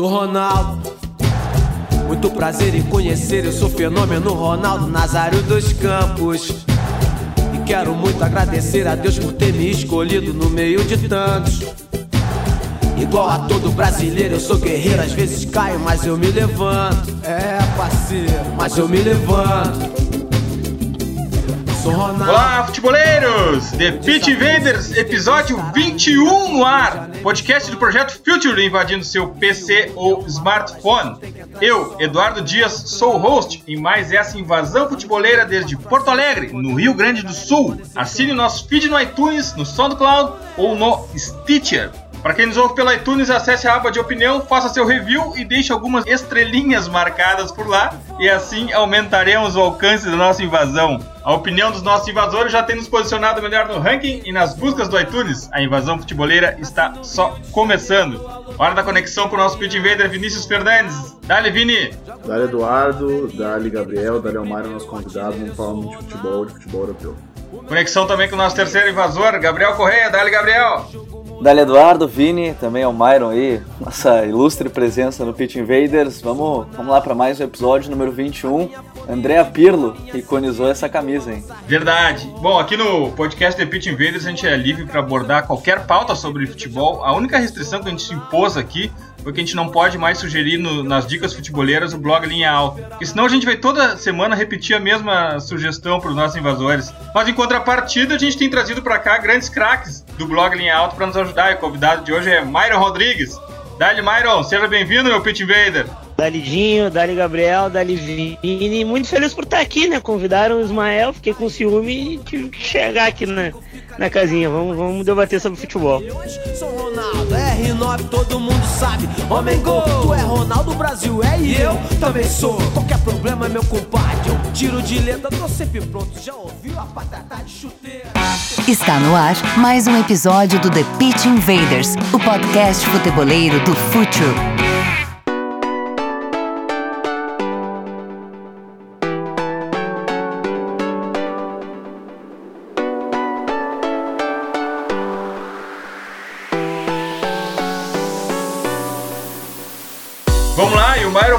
Sou Ronaldo. Muito prazer em conhecer, eu sou fenômeno Ronaldo Nazário dos Campos. E quero muito agradecer a Deus por ter me escolhido no meio de tantos. Igual a todo brasileiro, eu sou guerreiro, às vezes caio, mas eu me levanto. É, parceiro, mas eu me levanto. Olá, futeboleiros! The Pitch Invaders, episódio 21 no ar. Podcast do projeto Future invadindo seu PC ou smartphone. Eu, Eduardo Dias, sou o host em mais essa invasão futeboleira desde Porto Alegre, no Rio Grande do Sul. Assine nosso feed no iTunes, no SoundCloud ou no Stitcher. Para quem nos ouve pelo iTunes, acesse a aba de opinião, faça seu review e deixe algumas estrelinhas marcadas por lá, e assim aumentaremos o alcance da nossa invasão. A opinião dos nossos invasores já tem nos posicionado melhor no ranking e nas buscas do iTunes. A invasão futeboleira está só começando. Hora da conexão com o nosso pit invader Vinícius Fernandes. Dale, Vini! Dale, Eduardo. Dale, Gabriel. Dale, Almar, nosso convidado. Vamos falar muito de futebol, de futebol europeu. Conexão também com o nosso terceiro invasor, Gabriel Correia. Dale, Gabriel! Dali Eduardo, Vini, também é o Myron aí, nossa ilustre presença no Pitch Invaders. Vamos, vamos lá para mais um episódio número 21. Andréa Pirlo iconizou essa camisa, hein? Verdade. Bom, aqui no podcast The Pitch Invaders a gente é livre para abordar qualquer pauta sobre futebol. A única restrição que a gente se impôs aqui porque a gente não pode mais sugerir no, nas dicas futeboleiras o blog Linha Alta. Porque senão a gente vai toda semana repetir a mesma sugestão para os nossos invasores. Mas em contrapartida, a gente tem trazido para cá grandes craques do blog Linha Alta para nos ajudar. E o convidado de hoje é Myron Rodrigues. Dali Myron, seja bem-vindo, meu Pit Invader. Dali Dinho, Dali Gabriel, Dali Vini. Muito feliz por estar aqui, né? Convidaram o Ismael, fiquei com ciúme e tive que chegar aqui na, na casinha. Vamos, vamos debater sobre futebol. Sou Ronaldo, R9, todo mundo sabe. Homem gol, tu é Ronaldo Brasil, é e eu também sou. Qualquer problema, meu compadre, eu tiro de letra, tô sempre pronto. Já ouviu a patata de chuteira? Está no ar mais um episódio do The Pitch Invaders, o podcast futeboleiro do Futuro.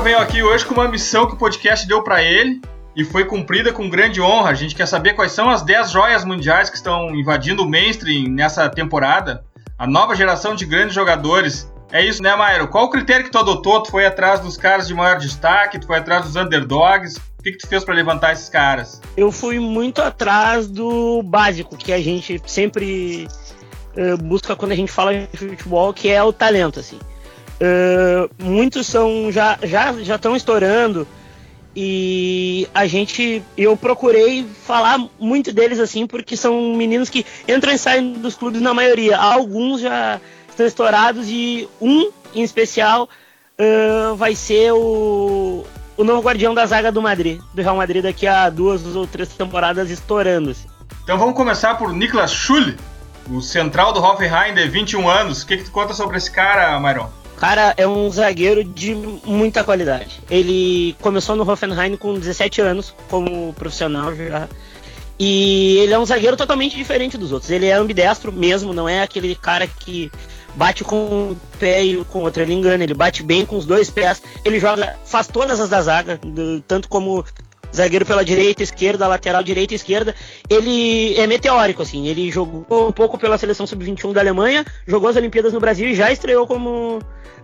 Lá, o Myron veio aqui hoje com uma missão que o podcast deu para ele e foi cumprida com grande honra. A gente quer saber quais são as 10 joias mundiais que estão invadindo o mainstream nessa temporada. A nova geração de grandes jogadores. É isso, né, Myron? Qual o critério que tu adotou? Tu foi atrás dos caras de maior destaque? Tu foi atrás dos underdogs? O que, que tu fez para levantar esses caras? Eu fui muito atrás do básico que a gente sempre uh, busca quando a gente fala de futebol, que é o talento, assim. Uh, muitos são já já já estão estourando e a gente eu procurei falar muito deles assim porque são meninos que entram e saem dos clubes na maioria. Alguns já estão estourados e um em especial uh, vai ser o, o novo guardião da zaga do Madrid do Real Madrid daqui a duas ou três temporadas estourando assim. então vamos começar por Niklas Schule o central do Hoffenheim de 21 anos. O que, que tu conta sobre esse cara Myron cara é um zagueiro de muita qualidade. Ele começou no Hoffenheim com 17 anos como profissional já. E ele é um zagueiro totalmente diferente dos outros. Ele é ambidestro mesmo, não é aquele cara que bate com um pé e com outro. Ele engana, ele bate bem com os dois pés. Ele joga, faz todas as da zaga, tanto como zagueiro pela direita, esquerda, lateral direita, esquerda. Ele é meteórico, assim. Ele jogou um pouco pela seleção sub-21 da Alemanha, jogou as Olimpíadas no Brasil e já estreou como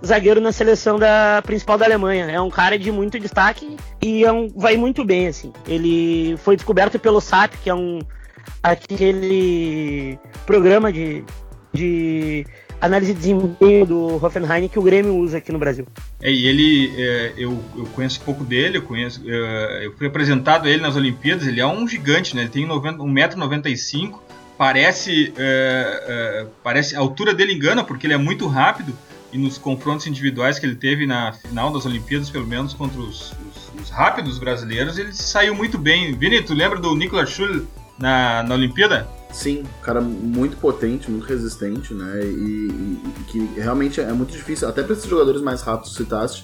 zagueiro na seleção da principal da Alemanha. É um cara de muito destaque e é um, vai muito bem, assim. Ele foi descoberto pelo SAP, que é um aquele programa de, de análise de desempenho do Hoffenheim que o Grêmio usa aqui no Brasil. É, e ele, é, eu, eu conheço pouco dele, eu conheço, é, eu fui apresentado a ele nas Olimpíadas, ele é um gigante, né? Ele tem 1,95m, parece, é, é, parece, a altura dele engana porque ele é muito rápido, e nos confrontos individuais que ele teve na final das Olimpíadas, pelo menos contra os, os, os rápidos brasileiros, ele saiu muito bem. Vini, tu lembra do Nicolas Schul na, na Olimpíada? Sim, cara muito potente, muito resistente, né? E, e, e que realmente é muito difícil, até para esses jogadores mais rápidos que citaste,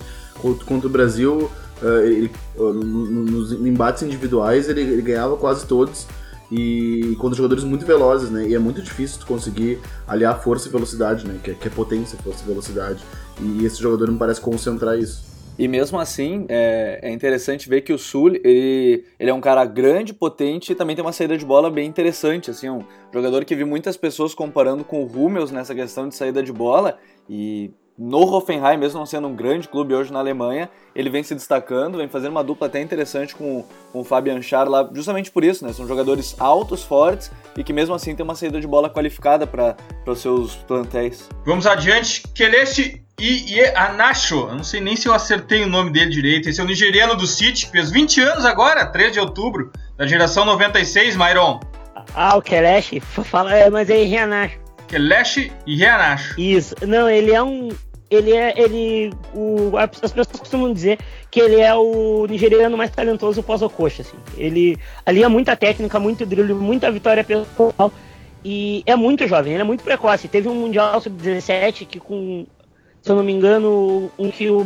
contra, o Brasil, uh, ele, uh, nos embates individuais ele, ele ganhava quase todos e contra jogadores muito velozes, né? E é muito difícil tu conseguir aliar força e velocidade, né? Que é, que é potência, força e velocidade. E esse jogador me parece concentrar isso. E mesmo assim, é, é, interessante ver que o Sul, ele, ele é um cara grande, potente e também tem uma saída de bola bem interessante, assim, um jogador que vi muitas pessoas comparando com o Hummels nessa questão de saída de bola e no Hoffenheim, mesmo não sendo um grande clube hoje na Alemanha, ele vem se destacando, vem fazendo uma dupla até interessante com, com o Fabian Schär lá, justamente por isso, né? São jogadores altos, fortes e que mesmo assim tem uma saída de bola qualificada para os seus plantéis. Vamos adiante. Kelechi Anacho, eu não sei nem se eu acertei o nome dele direito. Esse é o nigeriano do City, fez 20 anos agora, 3 de outubro, da geração 96, Myron. Ah, o Kelechi, fala, é, mas é Rianacho. Kelechi Rianacho. Isso, não, ele é um. Ele é. Ele. O, as pessoas costumam dizer que ele é o nigeriano mais talentoso pós-Ocoxa, assim. Ele alia muita técnica, muito drible, muita vitória pessoal. E é muito jovem, ele é muito precoce. Teve um Mundial Sub-17 que com se eu não me engano, um que o,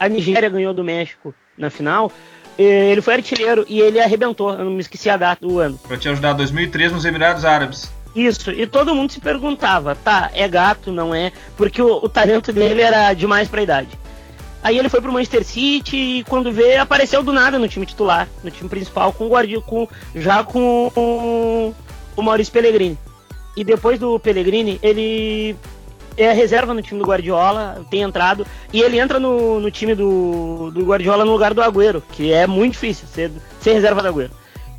a Nigéria ganhou do México na final. Ele foi artilheiro e ele arrebentou. Eu não me esqueci a data do ano. Pra te ajudar, 2003 nos Emirados Árabes. Isso, e todo mundo se perguntava, tá, é gato, não é? Porque o, o talento dele era demais pra idade. Aí ele foi pro Manchester City e quando vê, apareceu do nada no time titular, no time principal, com o Guardiola, com, já com o Maurício Pellegrini. E depois do Pellegrini, ele é reserva no time do Guardiola, tem entrado, e ele entra no, no time do, do Guardiola no lugar do Agüero, que é muito difícil ser, ser reserva do Agüero.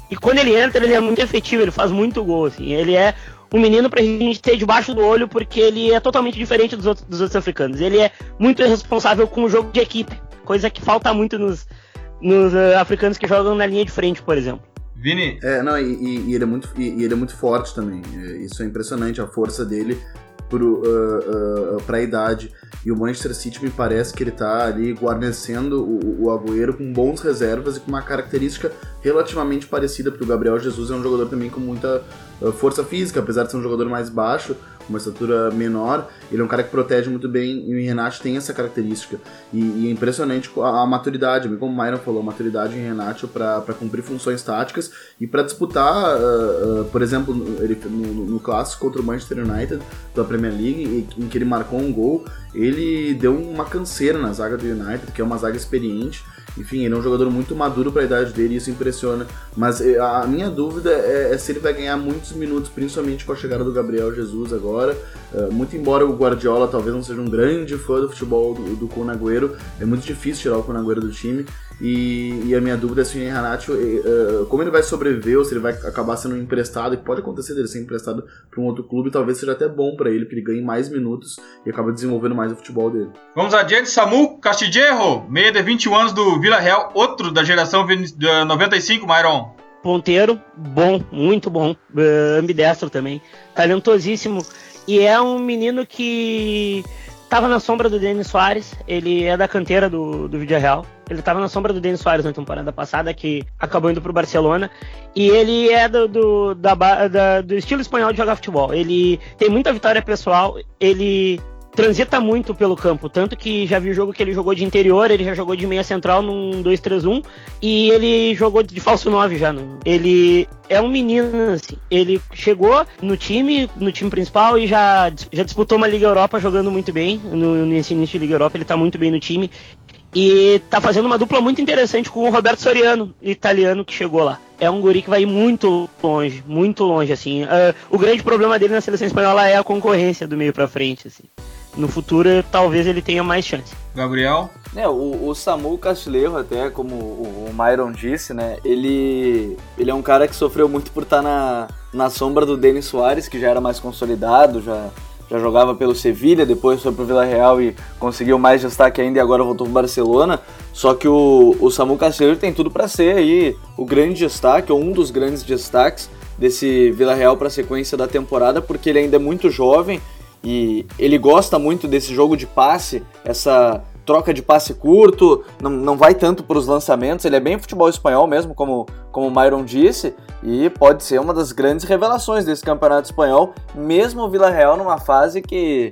E quando ele entra, ele é muito efetivo, ele faz muito gol, assim. Ele é um menino pra gente ter debaixo do olho, porque ele é totalmente diferente dos outros, dos outros africanos. Ele é muito responsável com o jogo de equipe, coisa que falta muito nos, nos uh, africanos que jogam na linha de frente, por exemplo. Vini? É, não, e, e, ele é muito, e, ele é muito forte também. É, isso é impressionante, a força dele para uh, uh, a idade. E o Manchester City me parece que ele está ali guarnecendo o, o Agüero com bons reservas e com uma característica relativamente parecida, porque o Gabriel Jesus é um jogador também com muita uh, força física, apesar de ser um jogador mais baixo, uma estatura menor, ele é um cara que protege muito bem, e o Renato tem essa característica. E, e é impressionante a, a, maturidade, como o Myron falou, a maturidade em Renato para cumprir funções táticas e para disputar, uh, uh, por exemplo, ele, no, no, clássico contra o Manchester United da Premier League, em que ele marcou um gol, ele deu uma canseira na zaga do United, que é uma zaga experiente, enfim, ele é um jogador muito maduro para a idade dele e isso impressiona. Mas eh, a minha dúvida é, é, se ele vai ganhar muitos minutos, principalmente com a chegada do Gabriel Jesus agora. Uh, muito embora o Guardiola talvez não seja um grande fã do futebol do, do Conagüero, é muito difícil tirar o Conagüero do time. E, e, a minha dúvida é se o Renato, uh, como ele vai sobreviver ou se ele vai acabar sendo emprestado, e pode acontecer dele ser emprestado para um outro clube, talvez seja até bom para ele, porque ele ganhe mais minutos e acaba desenvolvendo mais o futebol dele. Vamos adiante, Samu Castillejo, meia de 21 anos do Vila Real, outro da geração 95, Myron. Ponteiro, bom, muito bom, uh, ambidestro também, talentosíssimo, e é um menino que estava na sombra do Denis Soares, ele é da canteira do, do Vídeo Real. Ele estava na sombra do Denis Soares na temporada passada, que acabou indo para o Barcelona. E ele é do, do, da, da, do estilo espanhol de jogar futebol. Ele tem muita vitória pessoal, ele transita muito pelo campo, tanto que já vi o jogo que ele jogou de interior, ele já jogou de meia central num 2-3-1 e ele jogou de falso 9 já. No, ele é um menino, assim, ele chegou no time, no time principal e já, já disputou uma Liga Europa jogando muito bem, no, nesse início de Liga Europa ele tá muito bem no time e tá fazendo uma dupla muito interessante com o Roberto Soriano, italiano que chegou lá. É um guri que vai muito longe, muito longe, assim. Uh, o grande problema dele na seleção espanhola é a concorrência do meio para frente, assim no futuro talvez ele tenha mais chance. Gabriel? É, o, o Samu Castilheiro, até como o, o Myron disse, né? Ele, ele é um cara que sofreu muito por estar na, na sombra do Denis Soares, que já era mais consolidado, já, já jogava pelo Sevilha, depois foi pro Vila Real e conseguiu mais destaque ainda e agora voltou pro Barcelona. Só que o, o Samu Castilheiro tem tudo para ser aí o grande destaque, ou um dos grandes destaques desse Vila Real para a sequência da temporada, porque ele ainda é muito jovem e ele gosta muito desse jogo de passe, essa troca de passe curto, não, não vai tanto para os lançamentos, ele é bem futebol espanhol mesmo, como, como o Myron disse, e pode ser uma das grandes revelações desse campeonato espanhol, mesmo o Vila Real numa fase que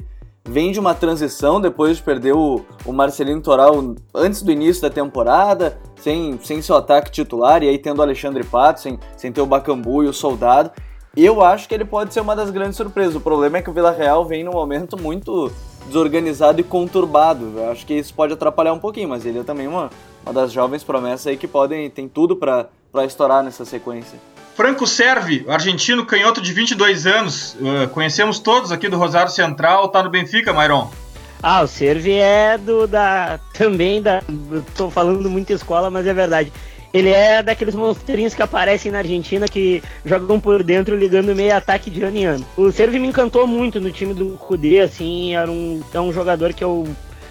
vem de uma transição depois de perder o, o Marcelino Toral antes do início da temporada, sem, sem seu ataque titular, e aí tendo o Alexandre Pato, sem, sem ter o Bacambu e o Soldado, eu acho que ele pode ser uma das grandes surpresas. O problema é que o Vila Real vem num momento muito desorganizado e conturbado. Eu acho que isso pode atrapalhar um pouquinho, mas ele é também uma, uma das jovens promessas aí que podem, tem tudo para estourar nessa sequência. Franco Servi, argentino canhoto de 22 anos, uh, conhecemos todos aqui do Rosário Central, tá no Benfica, Mairon. Ah, o Servi é do da também da, tô falando muito escola, mas é verdade. Ele é daqueles monstrinhos que aparecem na Argentina que jogam por dentro ligando meio ataque de ano em ano. O Servi me encantou muito no time do Kudê, assim, era um, é um jogador que eu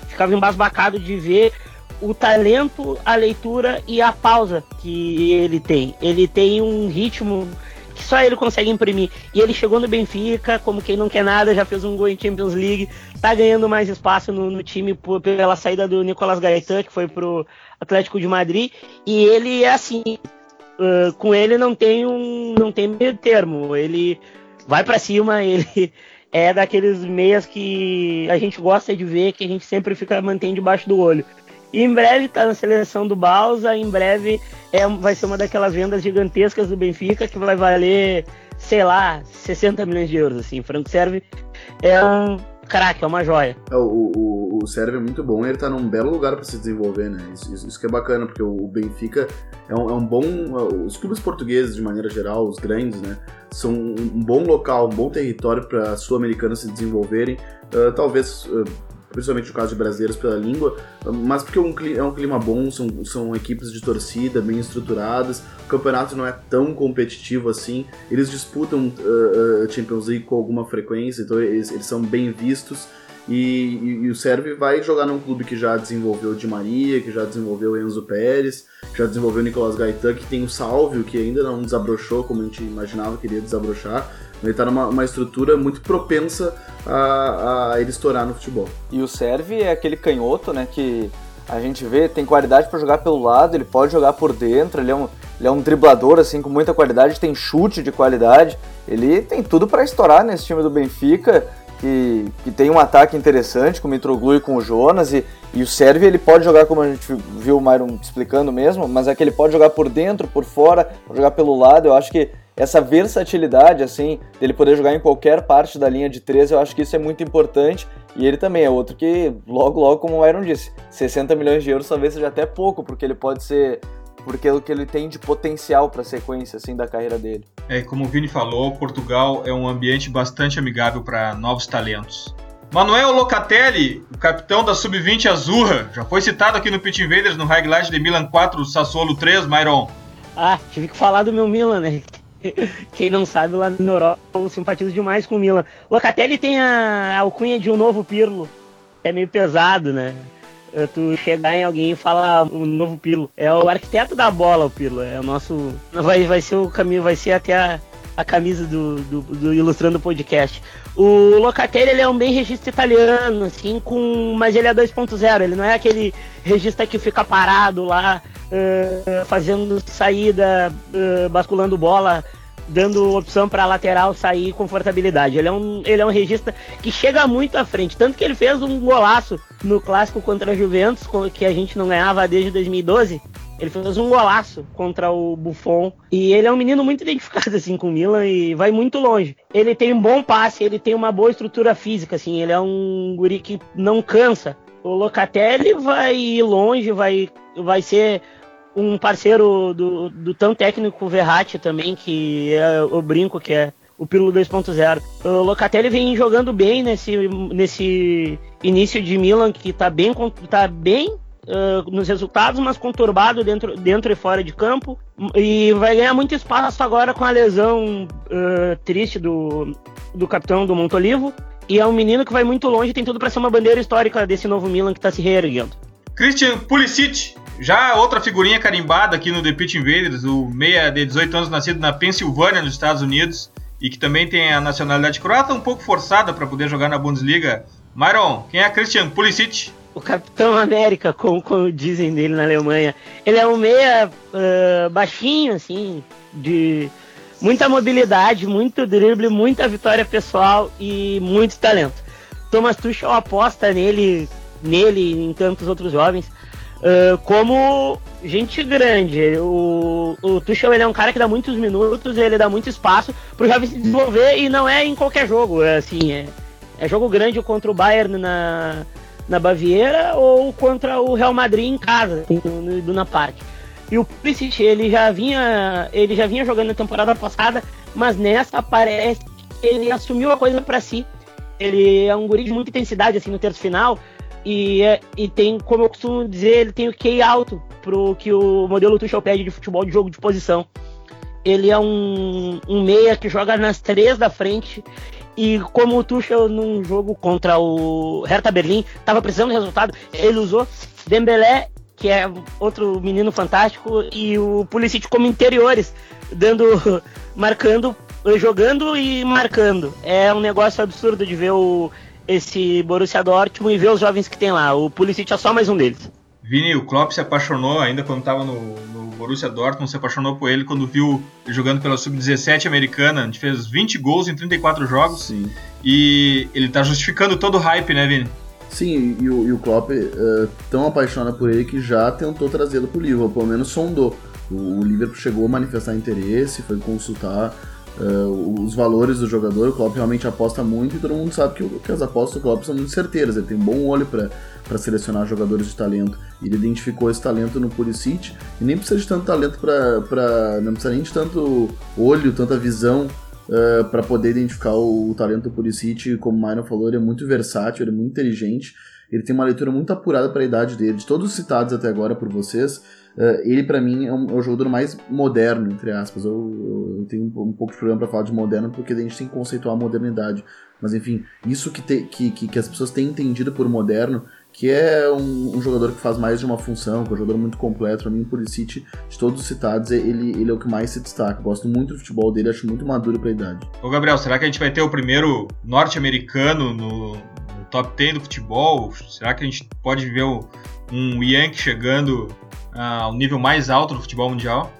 ficava embasbacado de ver o talento, a leitura e a pausa que ele tem. Ele tem um ritmo que só ele consegue imprimir. E ele chegou no Benfica, como quem não quer nada, já fez um gol em Champions League, tá ganhando mais espaço no, no time por, pela saída do Nicolas Gaetan, que foi pro Atlético de Madrid. E ele é assim, uh, com ele não tem um não tem meio termo. Ele vai para cima, ele é daqueles meias que a gente gosta de ver, que a gente sempre fica mantém debaixo do olho. E em breve está na seleção do Balsa, em breve é, vai ser uma daquelas vendas gigantescas do Benfica que vai valer, sei lá, 60 milhões de euros. Assim. Franco Serve é um craque, é uma joia. É, o, o, o Serve é muito bom ele está num belo lugar para se desenvolver, né? Isso, isso, isso, que é bacana, porque o, Benfica é um, é um, bom. Os clubes portugueses, de maneira geral, os grandes, né? São um bom local, um bom território para sul-americanos se desenvolverem. Uh, talvez uh, principalmente no caso de brasileiros pela língua, mas porque é um clima, é um clima bom, são, são equipes de torcida bem estruturadas, o campeonato não é tão competitivo assim, eles disputam uh, Champions League com alguma frequência, então eles, eles são bem vistos. E, e, e, o Sérvio vai jogar num clube que já desenvolveu Di Maria, que já desenvolveu Enzo Pérez, já desenvolveu Nicolas Gaetan, que tem o Salvio, que ainda não desabrochou como a gente imaginava que iria desabrochar. Ele está numa estrutura muito propensa a, a ele estourar no futebol. E o Serve é aquele canhoto, né, que a gente vê, tem qualidade para jogar pelo lado, ele pode jogar por dentro, ele é um, ele é um driblador assim com muita qualidade, tem chute de qualidade, ele tem tudo para estourar nesse time do Benfica, que, que tem um ataque interessante com o Mitroglou e com o Jonas, e, e o Serve ele pode jogar como a gente viu o Myron explicando mesmo, mas é que ele pode jogar por dentro, por fora, jogar pelo lado, eu acho que essa versatilidade, assim, dele poder jogar em qualquer parte da linha de três, eu acho que isso é muito importante. E ele também é outro que, logo, logo, como o Iron disse, 60 milhões de euros talvez seja até pouco, porque ele pode ser. Porque o que ele tem de potencial para a sequência assim, da carreira dele. É, como o Vini falou, Portugal é um ambiente bastante amigável para novos talentos. Manuel Locatelli, o capitão da Sub-20 Azurra, já foi citado aqui no Pit Invaders no Highlight de Milan 4, Sassuolo 3, Myron. Ah, tive que falar do meu Milan, né? Quem não sabe, lá na Europa eu simpatizo demais com o Milan. O Locatelli tem a alcunha de um novo Pirlo. É meio pesado, né? Tu chegar em alguém e falar o um novo Pirlo. É o arquiteto da bola, o Pirlo. É o nosso. Vai, vai ser o caminho, vai ser até a, a camisa do, do, do Ilustrando Podcast. O Locatelli ele é um bem registro italiano, assim, com. Mas ele é 2.0, ele não é aquele registro que fica parado lá uh, fazendo saída, uh, basculando bola, dando opção para lateral sair com confortabilidade. Ele é, um, ele é um regista que chega muito à frente. Tanto que ele fez um golaço no clássico contra a Juventus, que a gente não ganhava desde 2012. Ele fez um golaço contra o Buffon. E ele é um menino muito identificado assim com o Milan e vai muito longe. Ele tem um bom passe, ele tem uma boa estrutura física, assim. Ele é um guri que não cansa. O Locatelli vai longe, vai, vai ser um parceiro do, do tão técnico Verratti também, que é o brinco, que é o Pirlo 2.0. O Locatelli vem jogando bem nesse, nesse início de Milan, que tá bem, tá bem uh, nos resultados, mas conturbado dentro, dentro e fora de campo. E vai ganhar muito espaço agora com a lesão uh, triste do, do capitão do Montolivo. E é um menino que vai muito longe, tem tudo para ser uma bandeira histórica desse novo Milan que tá se reerguendo. Christian Pulisic, já outra figurinha carimbada aqui no The Pitch Invaders, o meia de 18 anos nascido na Pensilvânia, nos Estados Unidos, e que também tem a nacionalidade croata um pouco forçada para poder jogar na Bundesliga. Myron, quem é Christian Pulisic? O Capitão América, como, como dizem dele na Alemanha. Ele é um meia uh, baixinho, assim, de muita mobilidade, muito drible, muita vitória pessoal e muito talento. Thomas Tuchel aposta nele, nele e em tantos outros jovens uh, como gente grande. O, o Tuchel ele é um cara que dá muitos minutos, ele dá muito espaço pro jovem se desenvolver e não é em qualquer jogo. É assim, é, é jogo grande contra o Bayern na, na Baviera ou contra o Real Madrid em casa, no, no Duna. E o Pulisic, ele já vinha, ele já vinha jogando na temporada passada, mas nessa parece que ele assumiu a coisa para si. Ele é um guri de muita intensidade assim no terço final e, é, e tem, como eu costumo dizer, ele tem o QI alto pro que o modelo Tuchel pede de futebol de jogo de posição. Ele é um, um meia que joga nas três da frente e como o Tuchel num jogo contra o Hertha Berlim estava precisando de resultado, ele usou Dembélé, que é outro menino fantástico, e o Pulisic como interiores, dando marcando, jogando e marcando. É um negócio absurdo de ver o esse Borussia Dortmund e ver os jovens que tem lá. O Pulisic é só mais um deles. Vini, o Klopp se apaixonou ainda quando estava no, no, Borussia Dortmund, se apaixonou por ele quando viu ele jogando pela Sub-17 americana. A gente fez 20 gols em 34 jogos. Sim. E ele está justificando todo o hype, né, Vini? Sim, e o, e o Klopp uh, tão apaixonado por ele que já tentou trazê-lo para o Liverpool, pelo menos sondou. O, o Liverpool chegou a manifestar interesse, foi consultar uh, os valores do jogador, o Klopp realmente aposta muito e todo mundo sabe que, que as apostas do Klopp são muito certeiras, ele tem um bom olho para selecionar jogadores de talento. Ele identificou esse talento no Pulisic e nem precisa de tanto talento para. Não precisa nem de tanto olho, tanta visão uh, eh, para poder identificar o, o, talento do Pulisic. Como o Myron falou, ele é muito versátil, ele é muito inteligente, ele tem uma leitura muito apurada para a idade dele. De todos os citados até agora por vocês, Uh, ele para mim é, um, é, o jogador mais moderno, entre aspas. Eu, eu tenho um, um, pouco de problema para falar de moderno porque a gente tem que conceituar a modernidade. Mas enfim, isso que, te, que, que, que, as pessoas têm entendido por moderno, que é um, um, jogador que faz mais de uma função, que é um jogador muito completo. Para mim, o Pulisic, de todos os citados, ele, ele é o que mais se destaca. Eu gosto muito do futebol dele, acho muito maduro para a idade. Ô Gabriel, será que a gente vai ter o primeiro norte-americano no, top 10 do futebol? Será que a gente pode ver um Yankee chegando ao nível mais alto do futebol mundial.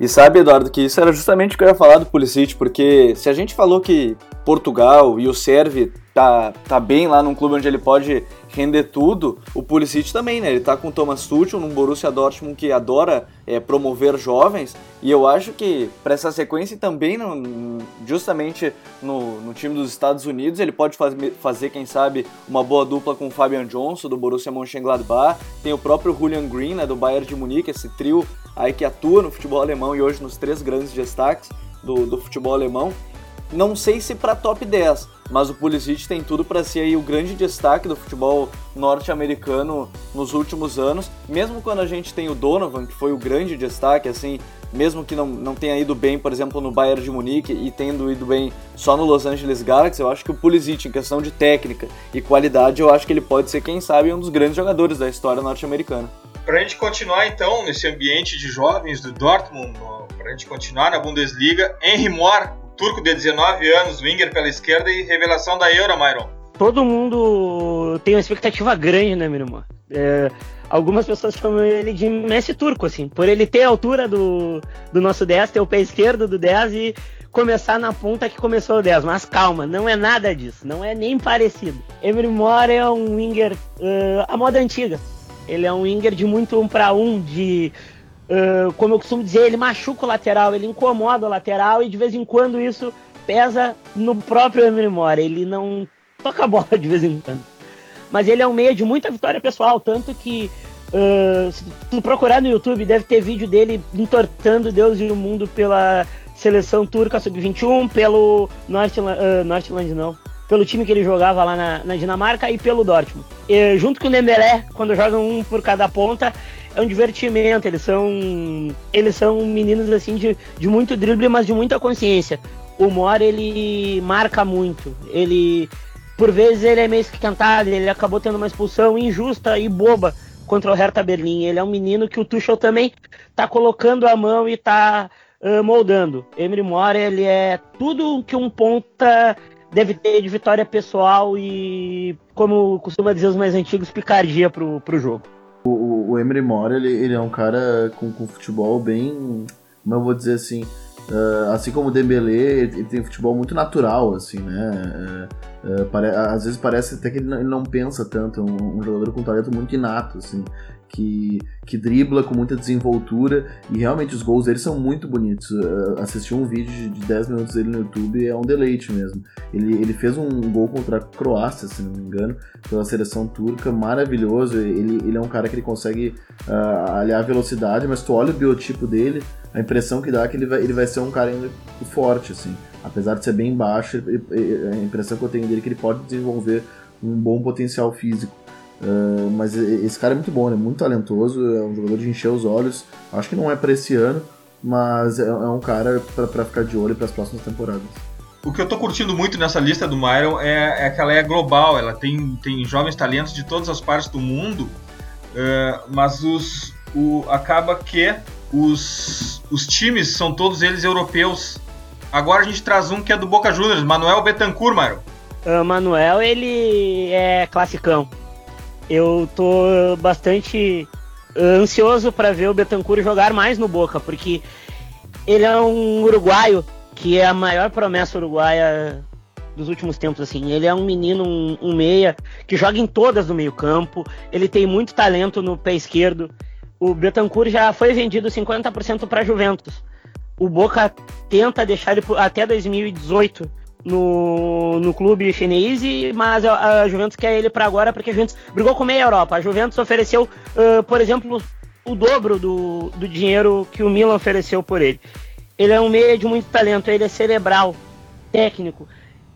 E sabe, Eduardo, que isso era justamente o que eu ia falar do Pulisic, porque se a gente falou que Portugal e o Serve tá, tá bem lá num clube onde ele pode render tudo, o Pulisic também, né? Ele tá com o Thomas Tuchel num Borussia Dortmund que adora é, promover jovens, e eu acho que para essa sequência também, no, justamente no, no, time dos Estados Unidos, ele pode faz, fazer, quem sabe, uma boa dupla com o Fabian Johnson do Borussia Mönchengladbach, tem o próprio Julian Green, né, do Bayern de Munique, esse trio aí que atua no futebol alemão e hoje nos três grandes destaques do, do futebol alemão. Não sei se para top 10, mas o Pulisic tem tudo para ser aí o grande destaque do futebol norte-americano nos últimos anos. Mesmo quando a gente tem o Donovan, que foi o grande destaque, assim, mesmo que não, não tenha ido bem, por exemplo, no Bayern de Munique e tendo ido bem só no Los Angeles Galaxy, eu acho que o Pulisic, em questão de técnica e qualidade, eu acho que ele pode ser, quem sabe, um dos grandes jogadores da história norte-americana. Para a gente continuar então nesse ambiente de jovens do Dortmund, para a gente continuar na Bundesliga, Henry Moore turco de 19 anos, winger pela esquerda e revelação da Euro, Myron. Todo mundo tem uma expectativa grande, né, meu irmão? É, algumas pessoas chamam ele de Messi turco, assim, por ele ter a altura do, do nosso 10, ter o pé esquerdo do 10 e começar na ponta que começou o 10. Mas calma, não é nada disso, não é nem parecido. Emery Moore é um winger uh, a moda antiga. Ele é um winger de muito um para um, de Uh, como eu costumo dizer, ele machuca o lateral, ele incomoda o lateral e de vez em quando isso pesa no próprio Emery Mora. Ele não toca a bola de vez em quando. Mas ele é um meio de muita vitória pessoal, tanto que uh, se tu procurar no YouTube, deve ter vídeo dele entortando Deus e o mundo pela seleção turca sub-21, pelo uh, Northland não, pelo time que ele jogava lá na, na Dinamarca e pelo Dortmund. E, junto com o Dembélé, quando jogam um por cada ponta, é um divertimento, eles são eles são meninos assim de, de muito drible, mas de muita consciência. O Mora ele marca muito, ele por vezes ele é meio esquentado, ele acabou tendo uma expulsão injusta e boba contra o Hertha Berlim. Ele é um menino que o Tuchel também tá colocando a mão e tá uh, moldando. Emery Mora ele é tudo que um ponta deve ter de vitória pessoal e, como costuma dizer os mais antigos, picardia pro, pro jogo. O, o Emery Mora, ele, ele é um cara com, com futebol bem, eu vou dizer assim, uh, assim como o Dembélé, ele tem futebol muito natural, assim, né? Uh, uh, às vezes parece até que ele não, ele não pensa tanto, é um, um, jogador com talento muito inato, assim. Que, que dribla com muita desenvoltura e realmente os gols dele são muito bonitos. Uh, assisti um vídeo de 10 minutos dele no YouTube é um deleite mesmo. Ele, ele fez um gol contra a Croácia, se não me engano, pela seleção turca, maravilhoso. Ele, ele é um cara que ele consegue uh, aliar a velocidade, mas tu olha o biotipo dele, a impressão que dá é que ele vai, ele vai ser um cara ainda forte, assim. Apesar de ser bem baixo, a impressão que eu tenho dele é que ele pode desenvolver um bom potencial físico. Uh, mas esse cara é muito bom, é muito talentoso, é um jogador de encher os olhos. Acho que não é para esse ano, mas é, é um cara para ficar de olho para as próximas temporadas. O que eu tô curtindo muito nessa lista do Myron é, é que ela é global, ela tem, tem jovens talentos de todas as partes do mundo, uh, mas os, o, acaba que os, os times são todos eles europeus. Agora a gente traz um que é do Boca Juniors, Manuel Betancourt, Myron. Uh, Manuel, ele é classicão. Eu tô bastante ansioso para ver o Betancourt jogar mais no Boca, porque ele é um uruguaio que é a maior promessa uruguaia dos últimos tempos, assim. Ele é um menino, um, um meia, que joga em todas no meio campo, ele tem muito talento no pé esquerdo. O Betancourt já foi vendido 50% para Juventus. O Boca tenta deixar ele até 2018 no, no clube chinês, mas a, Juventus quer ele para agora porque a Juventus brigou com meia Europa. A Juventus ofereceu, uh, por exemplo, o dobro do, do dinheiro que o Milan ofereceu por ele. Ele é um meia de muito talento, ele é cerebral, técnico,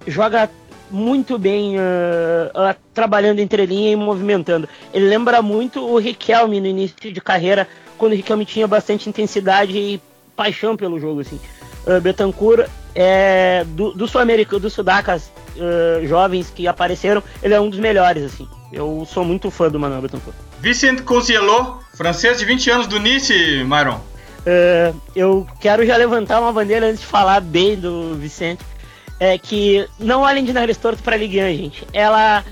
joga muito bem uh, uh, trabalhando entre linha e movimentando. Ele lembra muito o Riquelme no início de carreira, quando o Riquelme tinha bastante intensidade e paixão pelo jogo. Assim. Uh, Betancourt é do, do sul-americano, dos sudacas uh, jovens que apareceram, ele é um dos melhores, assim. Eu sou muito fã do Manuel Betancourt. Vicente Concielo, francês de 20 anos do Nice, Maron. Uh, eu quero já levantar uma bandeira antes de falar bem do Vicente. É que não olhem de nariz torto pra Ligue 1, gente. Ela.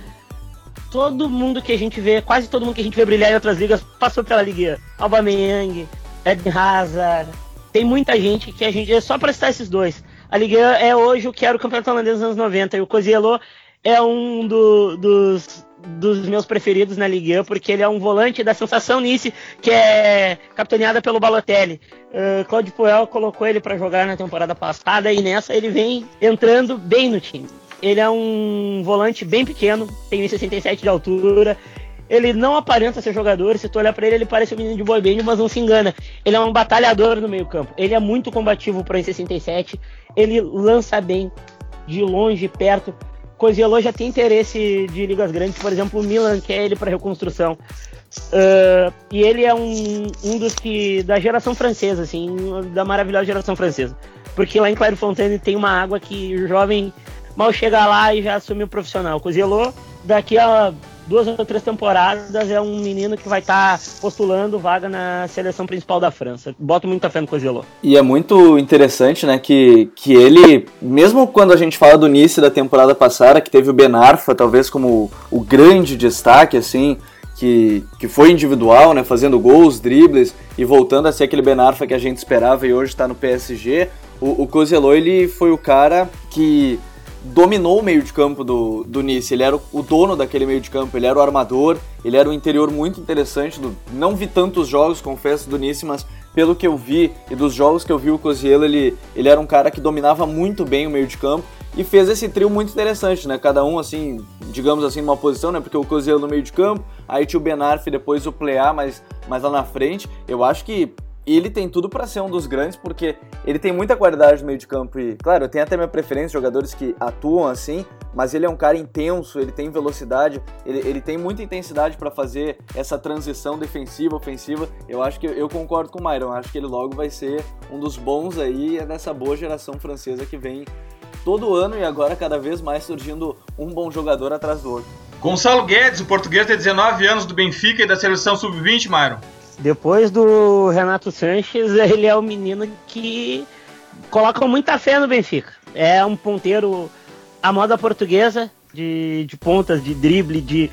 Todo mundo que a gente vê, quase todo mundo que a gente vê brilhar em outras ligas passou pela Ligue 1. Aubameyang, Eden Hazard. Tem muita gente que a gente. É só pra citar esses dois. A Ligue 1 é hoje o que era o campeonato holandês dos anos 90 e o Coziello é um do, dos, dos meus preferidos na Ligue 1 porque ele é um volante da sensação Nice que é capitaneada pelo Balotelli. Uh, Claudio Puel colocou ele para jogar na temporada passada e nessa ele vem entrando bem no time. Ele é um volante bem pequeno, tem 1,67 de altura, ele não aparenta ser jogador. Se tu olhar para ele, ele parece um menino de boy band, mas não se engana. Ele é um batalhador no meio-campo. Ele é muito combativo para em 67. Ele lança bem, de longe, perto. Coziello já tem interesse de ligas grandes, por exemplo, o Milan quer ele para reconstrução. Uh, e ele é um, um dos que da geração francesa, assim, da maravilhosa geração francesa. Porque lá em Clairefontaine tem uma água que o jovem mal chega lá e já assume o profissional. Coziello, daqui a duas ou três temporadas é um menino que vai estar tá postulando vaga na seleção principal da França. Boto muita fé no Cozello. E é muito interessante, né, que, que ele, mesmo quando a gente fala do Nice da temporada passada, que teve o Ben Arfa, talvez como o grande destaque, assim, que, que foi individual, né, fazendo gols, dribles e voltando a ser aquele Ben Arfa que a gente esperava e hoje está no PSG, o, o ele foi o cara que dominou o meio de campo do, do Nice. Ele era o, dono daquele meio de campo, ele era o armador, ele era um interior muito interessante. Do, não vi tantos jogos, confesso, do Nice, mas pelo que eu vi e dos jogos que eu vi o Coziello, ele, ele era um cara que dominava muito bem o meio de campo e fez esse trio muito interessante, né? Cada um, assim, digamos assim, numa posição, né? Porque o Coziello no meio de campo, aí tinha o Benarf depois o Plea mais, mais lá na frente. Eu acho que ele tem tudo para ser um dos grandes, porque ele tem muita qualidade no meio de campo. E, claro, eu tenho até minha preferência, jogadores que atuam assim, mas ele é um cara intenso, ele tem velocidade, ele, ele tem muita intensidade para fazer essa transição defensiva, ofensiva. Eu acho que eu concordo com o Myron, acho que ele logo vai ser um dos bons aí dessa boa geração francesa que vem todo ano e agora cada vez mais surgindo um bom jogador atrás do outro. Gonçalo Guedes, o português de 19 anos do Benfica e da seleção sub-20, Myron. Depois do Renato Sanches, ele é o menino que coloca muita fé no Benfica. É um ponteiro à moda portuguesa, de, de pontas, de drible, de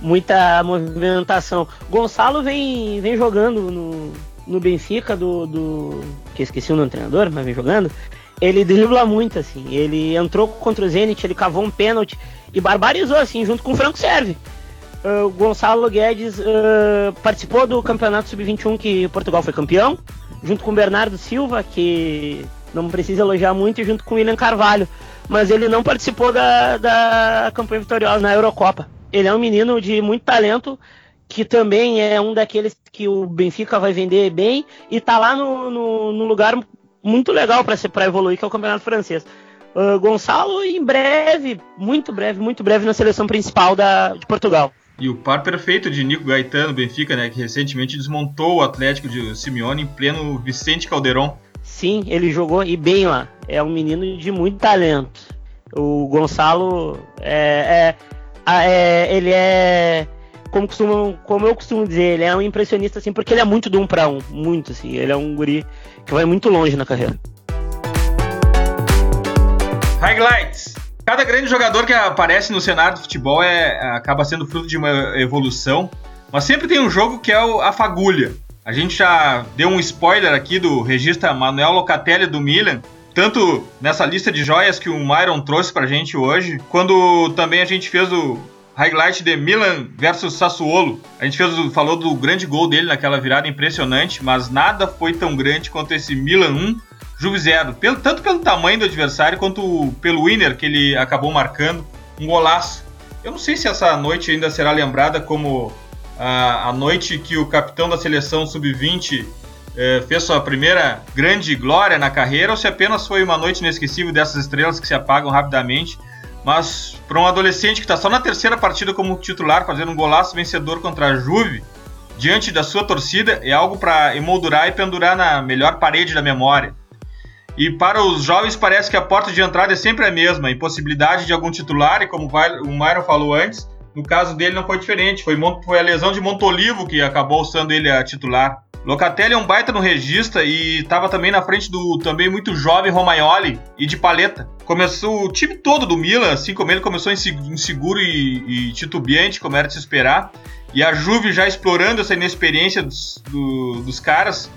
muita movimentação. Gonçalo vem, vem jogando no, no Benfica do, do. que esqueci o nome do treinador, mas vem jogando. Ele dribla muito, assim. Ele entrou contra o Zenit, ele cavou um pênalti e barbarizou, assim, junto com o Franco Serve. Uh, Gonçalo Guedes uh, participou do campeonato sub-21 que Portugal foi campeão, junto com o Bernardo Silva, que não precisa elogiar muito, e junto com o William Carvalho. Mas ele não participou da, da campanha vitoriosa na Eurocopa. Ele é um menino de muito talento, que também é um daqueles que o Benfica vai vender bem, e tá lá no, no, no lugar muito legal para evoluir, que é o campeonato francês. Uh, Gonçalo, em breve, muito breve, muito breve na seleção principal da, de Portugal. E o par perfeito de Nico Gaetano, Benfica, né, que recentemente desmontou o Atlético de Simeone em pleno Vicente Calderon. Sim, ele jogou e bem lá. É um menino de muito talento. O Gonçalo é, é, é ele é como, costumam, como eu costumo dizer, ele é um impressionista assim, porque ele é muito de um para um, muito assim. Ele é um guri que vai muito longe na carreira. Highlights. Cada grande jogador que aparece no cenário do futebol é, acaba sendo fruto de uma evolução, mas sempre tem um jogo que é a fagulha. A gente já deu um spoiler aqui do regista Manuel Locatelli do Milan, tanto nessa lista de joias que o Myron trouxe pra gente hoje, quando também a gente fez o highlight de Milan versus Sassuolo. A gente fez, falou do grande gol dele naquela virada impressionante, mas nada foi tão grande quanto esse Milan 1 Juve 0. Pelo, tanto pelo tamanho do adversário quanto pelo winner que ele acabou marcando. Um golaço. Eu não sei se essa noite ainda será lembrada como a, a noite que o capitão da seleção sub-20 eh, fez sua primeira grande glória na carreira ou se apenas foi uma noite inesquecível dessas estrelas que se apagam rapidamente. Mas para um adolescente que está só na terceira partida como titular, fazendo um golaço vencedor contra a Juve, diante da sua torcida, é algo para emoldurar e pendurar na melhor parede da memória. E para os jovens parece que a porta de entrada é sempre a mesma, impossibilidade de algum titular, e como o Myron falou antes, no caso dele não foi diferente, foi, foi a lesão de Montolivo que acabou usando ele a titular. Locatelli é um baita no regista e estava também na frente do também muito jovem Romagnoli e de paleta. Começou o time todo do Milan, assim como ele começou inseguro e, e titubeante, como era de se esperar. E a Juve já explorando essa inexperiência dos, do, dos caras,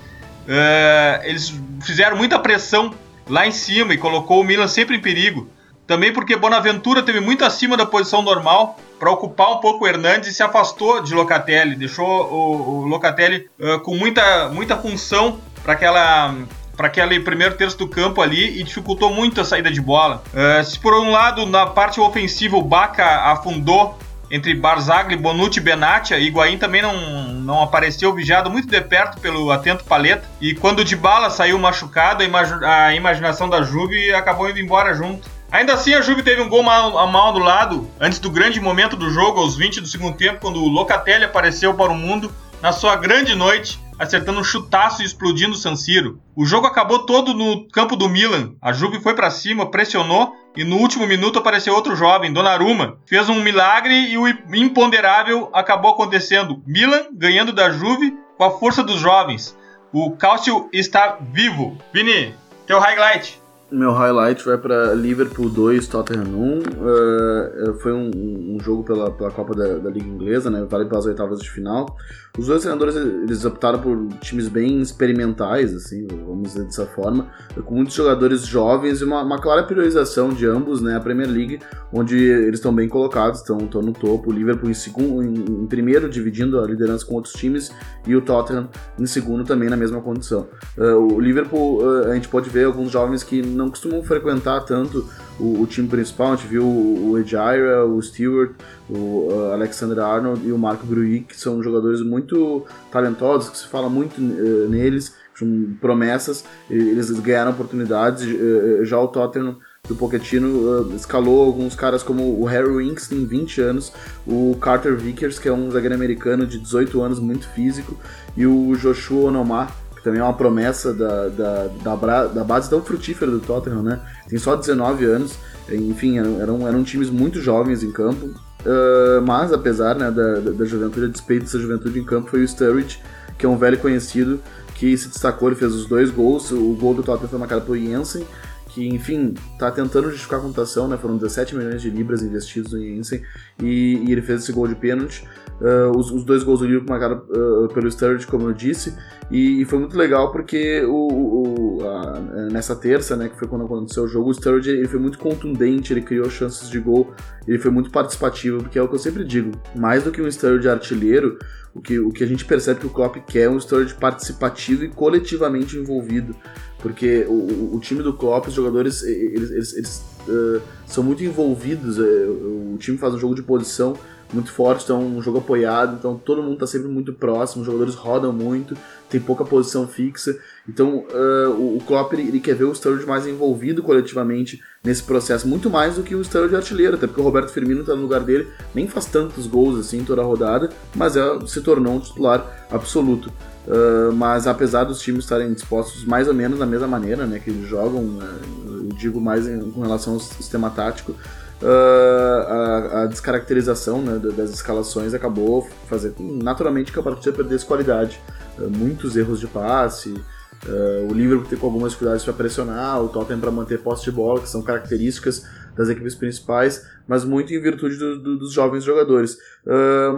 Uh, eles fizeram muita pressão lá em cima e colocou o Milan sempre em perigo. Também porque Bonaventura teve muito acima da posição normal para ocupar um pouco o Hernandes e se afastou de Locatelli, deixou o, o Locatelli uh, com muita, muita função para aquela para aquele primeiro terço do campo ali e dificultou muito a saída de bola. Uh, se por um lado na parte ofensiva o Baca afundou entre Barzagli, Bonucci e Benatia. Higuaín também não, não apareceu vigiado muito de perto pelo atento Paleta. E quando o Dybala saiu machucado, a, imag a imaginação da Juve acabou indo embora junto. Ainda assim, a Juve teve um gol mal, mal anulado antes do grande momento do jogo, aos 20 do segundo tempo, quando o Locatelli apareceu para o mundo na sua grande noite, acertando um chutaço e explodindo o San Siro. O jogo acabou todo no campo do Milan. A Juve foi para cima, pressionou e no último minuto apareceu outro jovem, Donnarumma. Fez um milagre e o imponderável acabou acontecendo. Milan ganhando da Juve com a força dos jovens. O Cálcio está vivo. Vini, teu highlight. Meu highlight vai para Liverpool 2, Tottenham 1. Uh, foi um, um, jogo pela, pela Copa da, da, Liga Inglesa, né? Vale pelas oitavas de final. Os dois treinadores eles optaram por times bem experimentais, assim, vamos dizer dessa forma, com muitos jogadores jovens e uma, uma clara priorização de ambos, né? A Premier League, onde eles estão bem colocados, estão, estão no topo. O Liverpool em, segundo, em, em, primeiro, dividindo a liderança com outros times, e o Tottenham em segundo também na mesma condição. Uh, o Liverpool, uh, a gente pode ver alguns jovens que não costumam frequentar tanto o, o time principal, a gente viu o, o o Stewart, o uh, Alexander Arnold e o Marco Gruy, que são jogadores muito talentosos, que se fala muito uh, neles, são promessas, eles ganharam oportunidades, uh, já o Tottenham do Pochettino uh, escalou alguns caras como o Harry Winks, tem 20 anos, o Carter Vickers, que é um zagueiro americano de 18 anos, muito físico, e o Joshua Onomar, também é uma promessa da, da, da, da, base tão frutífera do Tottenham, né? Tem só 19 anos, enfim, eram, eram times muito jovens em campo, uh, mas apesar né, da, da, juventude, a despeito dessa juventude em campo, foi o Sturridge, que é um velho conhecido, que se destacou, ele fez os dois gols, o gol do Tottenham foi marcado por Jensen, que, enfim, tá tentando justificar a computação, né? Foram 17 milhões de libras investidos no Jensen e, e ele fez esse gol de pênalti. Uh, os, os, dois gols do Liverpool marcaram uh, pelo Sturridge, como eu disse, e, e foi muito legal porque o, o a, nessa terça, né, que foi quando aconteceu o jogo, o Sturridge ele foi muito contundente, ele criou chances de gol, ele foi muito participativo, porque é o que eu sempre digo, mais do que um Sturridge artilheiro, o que, o que a gente percebe que o Klopp quer é um Sturridge participativo e coletivamente envolvido, porque o, o time do Klopp, os jogadores, eles, eles, eles uh, são muito envolvidos, uh, o time faz um jogo de posição, muito forte, então um jogo apoiado, então todo mundo está sempre muito próximo, os jogadores rodam muito, tem pouca posição fixa, então uh, o, Klopp ele, ele, quer ver o Sturridge mais envolvido coletivamente nesse processo, muito mais do que o Sturridge artilheiro, até porque o Roberto Firmino está no lugar dele, nem faz tantos gols assim toda a rodada, mas é, se tornou um titular absoluto. Uh, mas apesar dos times estarem dispostos mais ou menos da mesma maneira, né, que eles jogam, uh, eu digo mais em, com relação ao sistema tático, uh, a, a, descaracterização né, das escalações acabou fazendo naturalmente que a partida perdesse qualidade. Uh, muitos erros de passe, uh, o Liverpool tem com algumas dificuldades para pressionar, o Tottenham para manter posse de bola, que são características das equipes principais, mas muito em virtude do, do, dos jovens jogadores.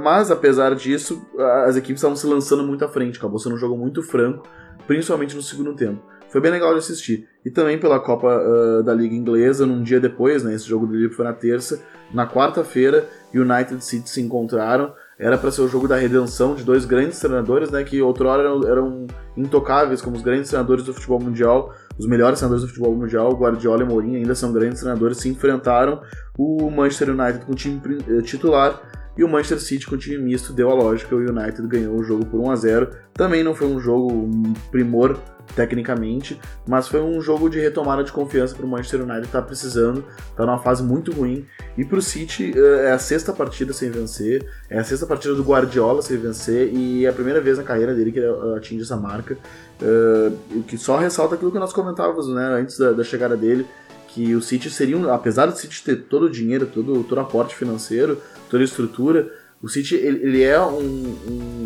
mas apesar disso, as equipes estavam se lançando muito à frente, acabou sendo um jogo muito franco, principalmente no segundo tempo. Foi bem legal de assistir. E também pela Copa uh, da Liga Inglesa, num dia depois, né? Esse jogo do Liverpool foi na terça. Na quarta-feira, United City se encontraram. Era para ser o jogo da redenção de dois grandes treinadores, né? Que outrora eram, eram intocáveis como os grandes treinadores do futebol mundial, os melhores treinadores do futebol mundial, Guardiola e Mourinho ainda são grandes treinadores, se enfrentaram. O Manchester United com o time eh, titular e o Manchester City com o time misto deu a lógica, o United ganhou o jogo por 1 a 0. Também não foi um jogo primor tecnicamente, mas foi um jogo de retomada de confiança para o Manchester United, está precisando, está numa fase muito ruim. E para o City eh, é a sexta partida sem vencer, é a sexta partida do Guardiola sem vencer e é a primeira vez na carreira dele que ele eh, atinge essa marca. Uh, o que só ressalta aquilo que nós comentávamos né, antes da, da chegada dele, que o City seria, um, apesar do City ter todo o dinheiro, todo, todo o aporte financeiro, toda a estrutura, o City ele, ele é um,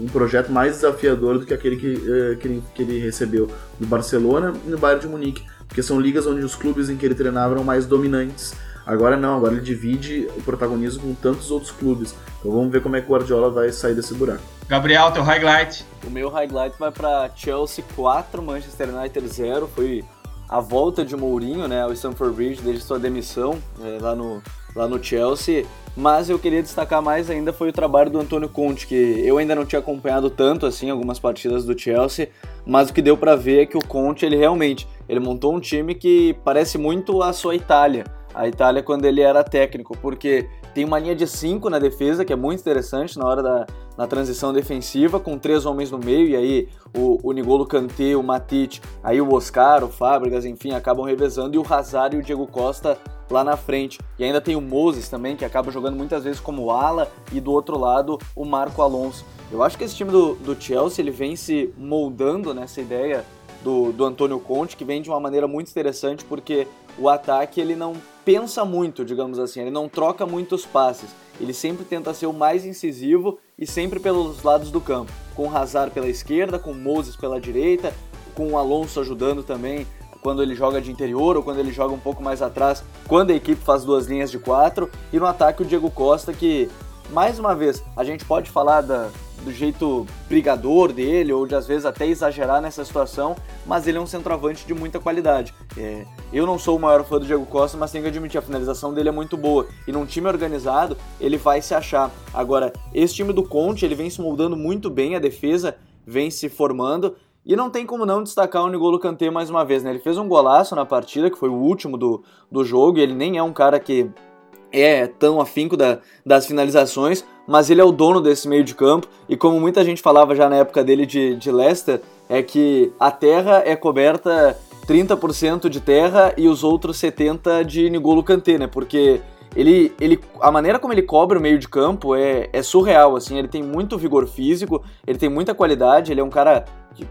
um, projeto mais desafiador do que aquele que, uh, que, ele, que ele recebeu no Barcelona e no Bayern de Munique, porque são ligas onde os clubes em que ele treinava eram mais dominantes. Agora não, agora ele divide o protagonismo com tantos outros clubes. Então vamos ver como é que o Guardiola vai sair desse buraco. Gabriel, teu highlight? O meu highlight vai para Chelsea 4, Manchester United 0. Foi a volta de Mourinho, né, ao Stamford Bridge desde sua demissão é, lá no lá no Chelsea. Mas eu queria destacar mais ainda foi o trabalho do Antônio Conte, que eu ainda não tinha acompanhado tanto assim algumas partidas do Chelsea, mas o que deu para ver é que o Conte, ele realmente, ele montou um time que parece muito a sua Itália, a Itália quando ele era técnico, porque tem uma linha de 5 na defesa, que é muito interessante na hora da na transição defensiva, com três homens no meio, e aí o, o Nigolo Kanté, o Matic, aí o Oscar, o Fábricas, enfim, acabam revezando, e o Hazard e o Diego Costa lá na frente. E ainda tem o Moses também, que acaba jogando muitas vezes como ala, e do outro lado o Marco Alonso. Eu acho que esse time do, do Chelsea ele vem se moldando nessa ideia do, do Antônio Conte, que vem de uma maneira muito interessante, porque o ataque ele não pensa muito, digamos assim, ele não troca muitos passes. Ele sempre tenta ser o mais incisivo e sempre pelos lados do campo, com Hazard pela esquerda, com Moses pela direita, com o Alonso ajudando também quando ele joga de interior ou quando ele joga um pouco mais atrás, quando a equipe faz duas linhas de quatro, e no ataque o Diego Costa que mais uma vez, a gente pode falar da, do jeito brigador dele, ou de às vezes até exagerar nessa situação, mas ele é um centroavante de muita qualidade. É, eu não sou o maior fã do Diego Costa, mas tenho que admitir, a finalização dele é muito boa. E num time organizado, ele vai se achar. Agora, esse time do Conte, ele vem se moldando muito bem, a defesa vem se formando. E não tem como não destacar o Nigolo Kanté mais uma vez, né? Ele fez um golaço na partida, que foi o último do, do jogo, ele nem é um cara que é tão afinco da, das finalizações, mas ele é o dono desse meio de campo, e como muita gente falava já na época dele de, de Leicester, é que a terra é coberta 30% de terra e os outros 70% de Nigolo Kanté, né? Porque ele, ele, a maneira como ele cobre o meio de campo é, é surreal, assim, ele tem muito vigor físico, ele tem muita qualidade, ele é um cara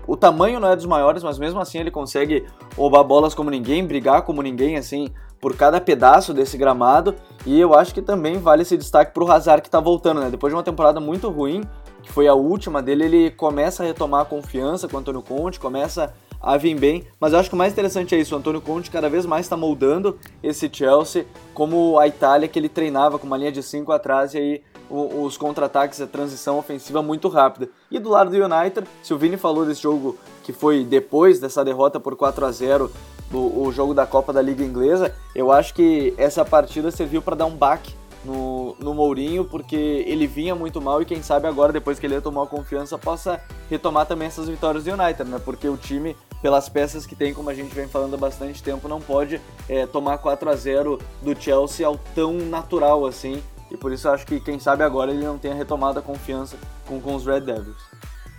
o tamanho não é dos maiores, mas mesmo assim ele consegue roubar bolas como ninguém, brigar como ninguém, assim, por cada pedaço desse gramado. E eu acho que também vale esse destaque para o Hazard que está voltando, né? Depois de uma temporada muito ruim, que foi a última dele, ele começa a retomar a confiança com o Antônio Conte, começa a vir bem, mas eu acho que o mais interessante é isso, o Antônio Conte cada vez mais está moldando esse Chelsea como a Itália que ele treinava com uma linha de 5 atrás e aí os contra-ataques, a transição ofensiva muito rápida. E do lado do United, se o Vini falou desse jogo que foi depois dessa derrota por 4 a 0 o, o jogo da Copa da Liga Inglesa, eu acho que essa partida serviu para dar um baque no, no Mourinho, porque ele vinha muito mal e quem sabe agora, depois que ele tomou a confiança, possa retomar também essas vitórias do United, né? Porque o time, pelas peças que tem, como a gente vem falando há bastante tempo, não pode é, tomar 4 a 0 do Chelsea ao tão natural assim. E por isso eu acho que quem sabe agora ele não tenha retomado a confiança com, com os Red Devils.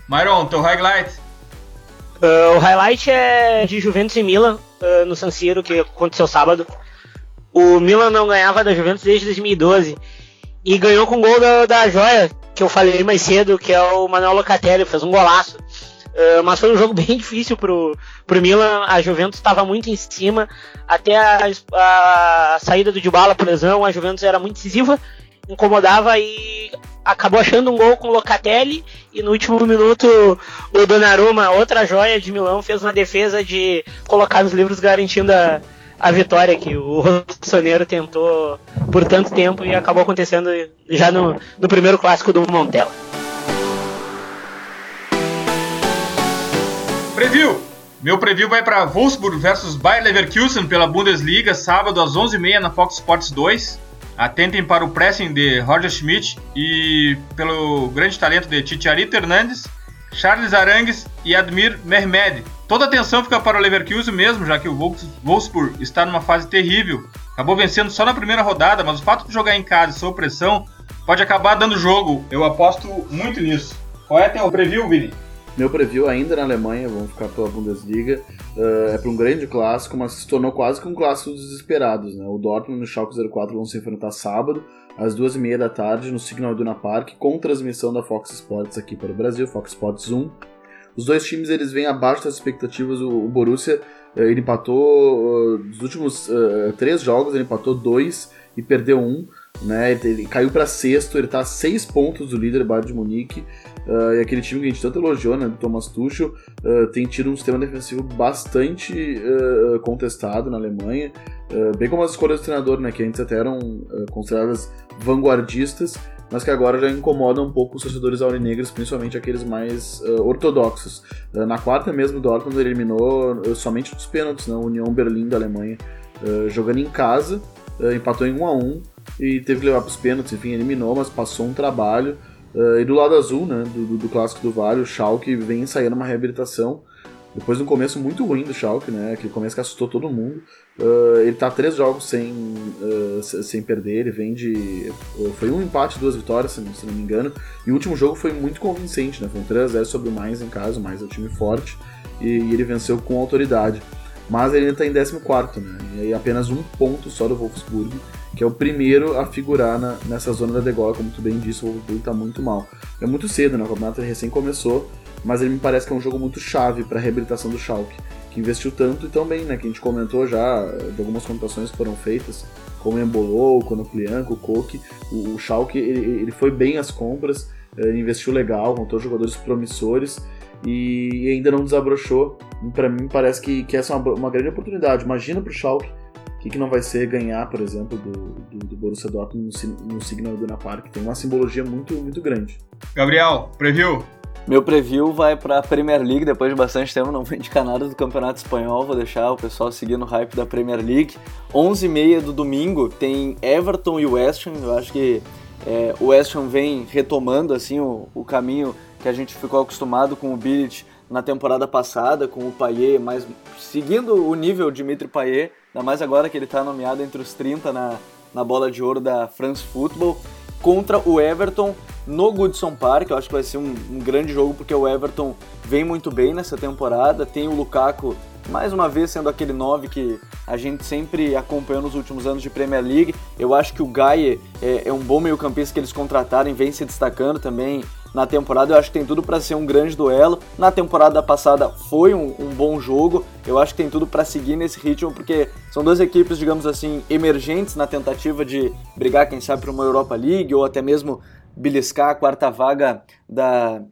Myron, teu highlight? Uh, o highlight é de Juventus e Milan uh, no San Siro, que aconteceu sábado. O Milan não ganhava da Juventus desde 2012 e ganhou com o gol da, da joia, que eu falei mais cedo, que é o Manuel Locatelli, fez um golaço. Uh, mas foi um jogo bem difícil pro, pro Milan, a Juventus estava muito em cima, até a, a, saída do Dybala por lesão, a Juventus era muito decisiva, incomodava e acabou achando um gol com o Locatelli e no último minuto o Donnarumma, outra joia de Milão, fez uma defesa de colocar nos livros garantindo a, a vitória que o Rossoneiro tentou por tanto tempo e acabou acontecendo já no, no primeiro clássico do Montella. Preview! Meu preview vai para Wolfsburg versus Bayer Leverkusen pela Bundesliga, sábado às 11h30 na Fox Sports 2. Atentem para o pressing de Roger Schmidt e pelo grande talento de Titiarito Hernandes, Charles Arangues e Admir Mehmed, Toda atenção fica para o Leverkusen mesmo, já que o Wolfsburg está numa fase terrível. Acabou vencendo só na primeira rodada, mas o fato de jogar em casa sob pressão pode acabar dando jogo. Eu aposto muito nisso. Qual é teu preview, Vini? Meu preview ainda na Alemanha, vamos ficar pela Bundesliga, uh, é para um grande clássico, mas se tornou quase que um clássico dos desesperados. Né? O Dortmund e o Schalke 04 vão se enfrentar sábado, às duas e meia da tarde, no Signal Iduna Park, com transmissão da Fox Sports aqui para o Brasil, Fox Sports 1. Os dois times eles vêm abaixo das expectativas. O, o Borussia eh, ele empatou uh, últimos uh, três jogos, ele empatou dois e perdeu um. Né? Ele, caiu para sexto, ele está a seis pontos do líder Bayern de Munique. Uh, e aquele time que a gente tanto elogiou, né, do Thomas Tuchel, uh, tem tido um sistema defensivo bastante uh, contestado na Alemanha, bem como as escolhas do treinador, né, que antes até eram consideradas vanguardistas, mas que agora já incomoda um pouco os torcedores aurinegros, principalmente aqueles mais ortodoxos. Na quarta mesmo, o Dortmund eliminou somente dos pênaltis, né, a União Berlim da Alemanha, jogando em casa, empatou em 1 a 1 e teve que levar para os pênaltis, enfim, eliminou, mas passou um trabalho. e do lado azul, né, do, do, do clássico do Vale, o Schalke vem ensaiando uma reabilitação depois de um começo muito ruim do Schalke, né? Aquele começo que assustou todo mundo. Uh, ele tá três jogos sem, uh, sem perder, ele vem de. Foi um empate, duas vitórias, se, se, não me engano. E o último jogo foi muito convincente, né? Foi um 3x0 sobre o Mainz em casa, o Mainz é um time forte, e, e ele venceu com autoridade. Mas ele ainda tá em 14, né? E apenas um ponto só do Wolfsburg, que é o primeiro a figurar na, nessa zona da degola, como tu bem disse, o Wolfsburg tá muito mal. É muito cedo, né? O campeonato recém começou mas ele me parece que é um jogo muito chave para a reabilitação do Schalke, que investiu tanto e tão bem, né, que a gente comentou já de algumas contratações que foram feitas, como Embolou, o Koke, o, o Schalke ele, ele, foi bem às compras, ele investiu legal, montou jogadores promissores e ainda não desabrochou. Para mim parece que, que essa é uma, uma grande oportunidade. Imagina para o Schalke que, que, não vai ser ganhar, por exemplo, do, do, do Borussia Dortmund no, no Signal Iduna Park. Tem uma simbologia muito, muito grande. Gabriel, preview? Meu preview vai para a Premier League depois de bastante tempo, não vou indicar nada do Campeonato Espanhol, vou deixar o pessoal seguir no hype da Premier League. 11h30 do domingo tem Everton e West Ham, eu acho que é, o West Ham vem retomando assim o, o, caminho que a gente ficou acostumado com o Billet na temporada passada, com o Payet, mas seguindo o nível de Dimitri Payet, ainda mais agora que ele está nomeado entre os 30 na, na bola de ouro da France Football contra o Everton no Goodson Park. Eu acho que vai ser um, um, grande jogo porque o Everton vem muito bem nessa temporada. Tem o Lukaku, mais uma vez, sendo aquele 9 que a gente sempre acompanhou nos últimos anos de Premier League. Eu acho que o Gaia é, é um bom meio-campista que eles contrataram e vem se destacando também na temporada. Eu acho que tem tudo para ser um grande duelo. Na temporada passada foi um, um bom jogo. Eu acho que tem tudo para seguir nesse ritmo, porque são duas equipes, digamos assim, emergentes na tentativa de brigar, quem sabe, para uma Europa League ou até mesmo beliscar a quarta vaga da,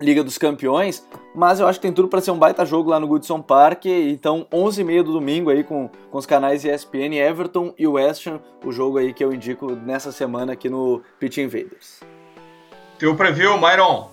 Liga dos Campeões, mas eu acho que tem tudo para ser um baita jogo lá no Goodson Park. Então, 11h30 do domingo aí com, com os canais ESPN, Everton e West Ham, o jogo aí que eu indico nessa semana aqui no Pitch Invaders. Teu preview, Myron?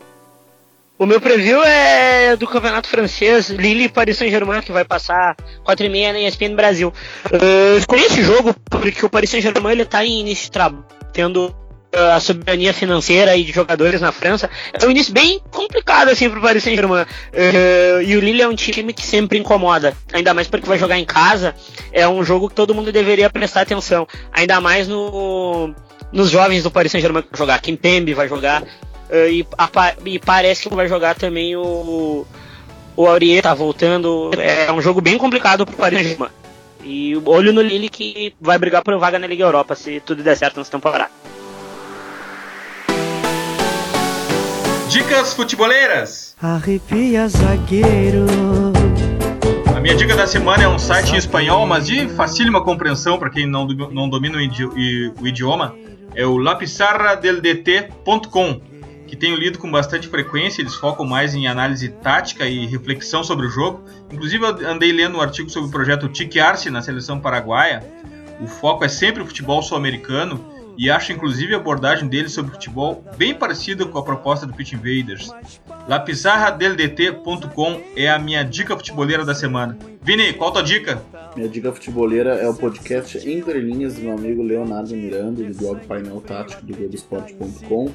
O meu preview é do campeonato francês, Lille e Paris Saint-Germain, que vai passar 4h30 na ESPN Brasil. Eu escolhi esse jogo porque o Paris Saint-Germain ele tá em início de trabalho, tendo a soberania financeira e de jogadores na França. É um início bem complicado assim pro Paris Saint-Germain. Uh, e o Lille é um time que sempre incomoda, ainda mais porque vai jogar em casa. É um jogo que todo mundo deveria prestar atenção, ainda mais no nos jovens do Paris Saint-Germain que vai jogar. Kimpembe vai jogar, Uh, e, a, e, parece que vai jogar também o, o Aurier, tá voltando. É um jogo bem complicado pro Paris Saint-Germain. E olho no Lille que vai brigar por vaga na Liga Europa se tudo der certo nessa temporada. Dicas futeboleiras. Arrepia zagueiro. A minha dica da semana é um site em espanhol, mas de facílima compreensão para quem não, não domina o idioma. É o lapizarradeldt.com que tenho lido com bastante frequência, eles focam mais em análise tática e reflexão sobre o jogo. Inclusive, andei lendo um artigo sobre o projeto Tique Arce na seleção paraguaia. O foco é sempre o futebol sul-americano e acho inclusive a abordagem deles sobre futebol bem parecida com a proposta do Pitch Invaders. Lapizarradeldt.com é a minha dica futeboleira da semana. Vini, qual a tua dica? Minha dica futeboleira é o podcast Entre Linhas do meu amigo Leonardo Miranda, do blog Painel Tático do Globoesporte.com.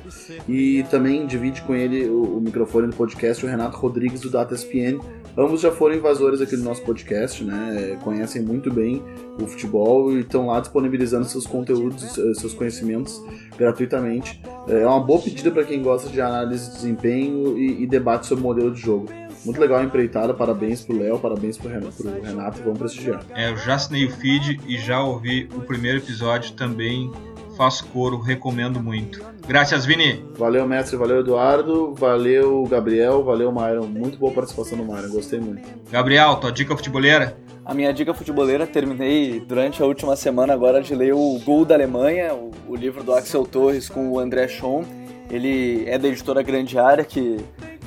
E também divide com ele o, o, microfone do podcast o Renato Rodrigues do Data SPN. Ambos já foram invasores aqui do nosso podcast, né? Conhecem muito bem o futebol e estão lá disponibilizando seus conteúdos, seus conhecimentos gratuitamente. É uma boa pedida para quem gosta de análise de desempenho e, e debate sobre modelo de jogo. Muito legal a empreitada, parabéns pro Léo, parabéns pro Renato, vamos prestigiar. É, eu já assinei o feed e já ouvi o primeiro episódio também. Faço coro, recomendo muito. Graças, Vini. Valeu, mestre, valeu, Eduardo, valeu, Gabriel, valeu, Myron. Muito boa participação do Myron, gostei muito. Gabriel, tua dica futebolera? A minha dica futebolera, terminei durante a última semana agora de ler o Gol da Alemanha, o, o livro do Axel Torres com o André Schoen. Ele é da editora Grande Área, que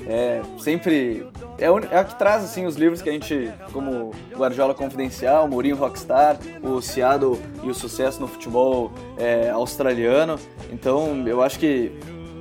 é sempre é, é a que traz assim os livros que a gente, como Guardiola Confidencial, Mourinho Rockstar, o Seattle e o sucesso no futebol é, australiano. Então eu acho que